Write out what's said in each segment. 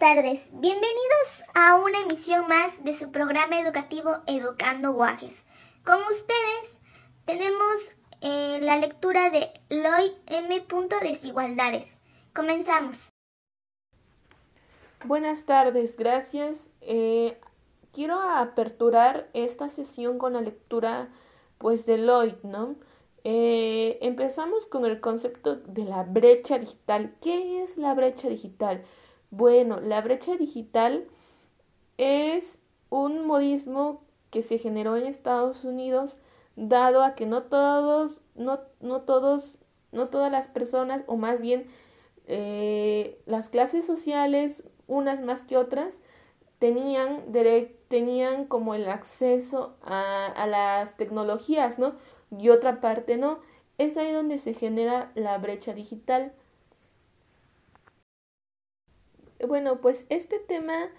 tardes. Bienvenidos a una emisión más de su programa educativo Educando Guajes. Con ustedes tenemos eh, la lectura de Loy M. Desigualdades. Comenzamos. Buenas tardes, gracias. Eh, quiero aperturar esta sesión con la lectura pues de Lloyd, ¿no? Eh, empezamos con el concepto de la brecha digital. ¿Qué es la brecha digital? Bueno, la brecha digital es un modismo que se generó en Estados Unidos dado a que no todos, no, no todos, no todas las personas, o más bien eh, las clases sociales, unas más que otras, tenían, tenían como el acceso a, a las tecnologías, ¿no? Y otra parte no. Es ahí donde se genera la brecha digital. Bueno, pues este tema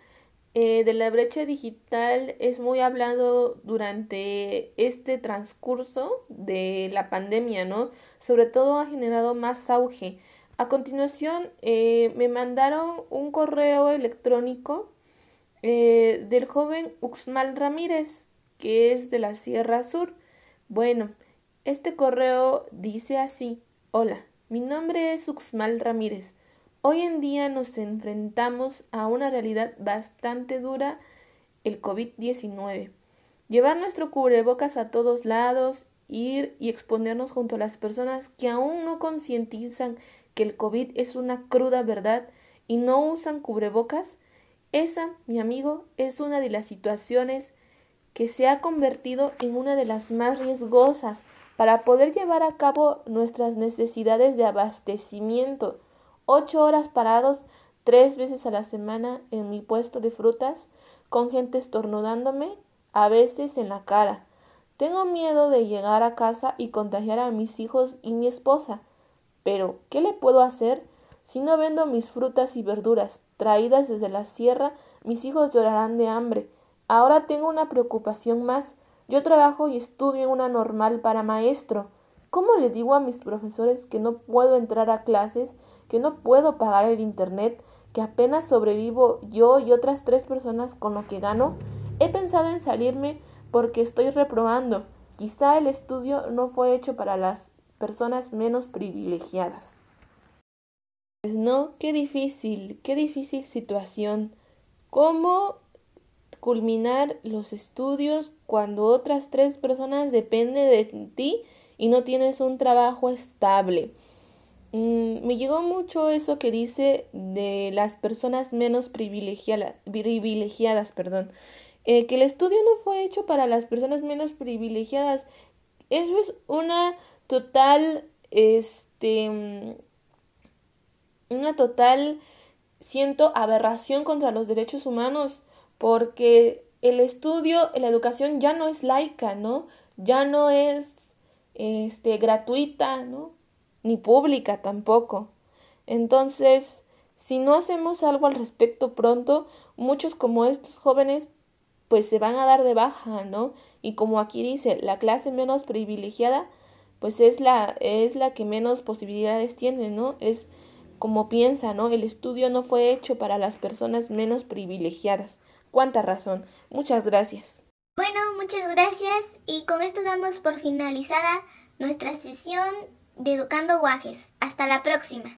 eh, de la brecha digital es muy hablado durante este transcurso de la pandemia, ¿no? Sobre todo ha generado más auge. A continuación, eh, me mandaron un correo electrónico eh, del joven Uxmal Ramírez, que es de la Sierra Sur. Bueno, este correo dice así, hola, mi nombre es Uxmal Ramírez. Hoy en día nos enfrentamos a una realidad bastante dura, el COVID-19. Llevar nuestro cubrebocas a todos lados, ir y exponernos junto a las personas que aún no concientizan que el COVID es una cruda verdad y no usan cubrebocas, esa, mi amigo, es una de las situaciones que se ha convertido en una de las más riesgosas para poder llevar a cabo nuestras necesidades de abastecimiento ocho horas parados tres veces a la semana en mi puesto de frutas, con gente estornudándome, a veces en la cara. Tengo miedo de llegar a casa y contagiar a mis hijos y mi esposa. Pero, ¿qué le puedo hacer? Si no vendo mis frutas y verduras traídas desde la sierra, mis hijos llorarán de hambre. Ahora tengo una preocupación más. Yo trabajo y estudio en una normal para maestro. ¿Cómo le digo a mis profesores que no puedo entrar a clases, que no puedo pagar el Internet, que apenas sobrevivo yo y otras tres personas con lo que gano? He pensado en salirme porque estoy reprobando. Quizá el estudio no fue hecho para las personas menos privilegiadas. Pues no, qué difícil, qué difícil situación. ¿Cómo culminar los estudios cuando otras tres personas dependen de ti y no tienes un trabajo estable. Mm, me llegó mucho eso que dice de las personas menos privilegiadas, perdón. Eh, que el estudio no fue hecho para las personas menos privilegiadas. Eso es una total, este, mm, una total, siento, aberración contra los derechos humanos, porque el estudio, la educación ya no es laica, ¿no? Ya no es este, gratuita, ¿no? Ni pública tampoco. Entonces, si no hacemos algo al respecto pronto, muchos como estos jóvenes pues se van a dar de baja, ¿no? Y como aquí dice, la clase menos privilegiada pues es la es la que menos posibilidades tiene, ¿no? Es como piensa, ¿no? El estudio no fue hecho para las personas menos privilegiadas. Cuánta razón. Muchas gracias. Bueno, muchas gracias y con esto damos por finalizada nuestra sesión de Educando Guajes. Hasta la próxima.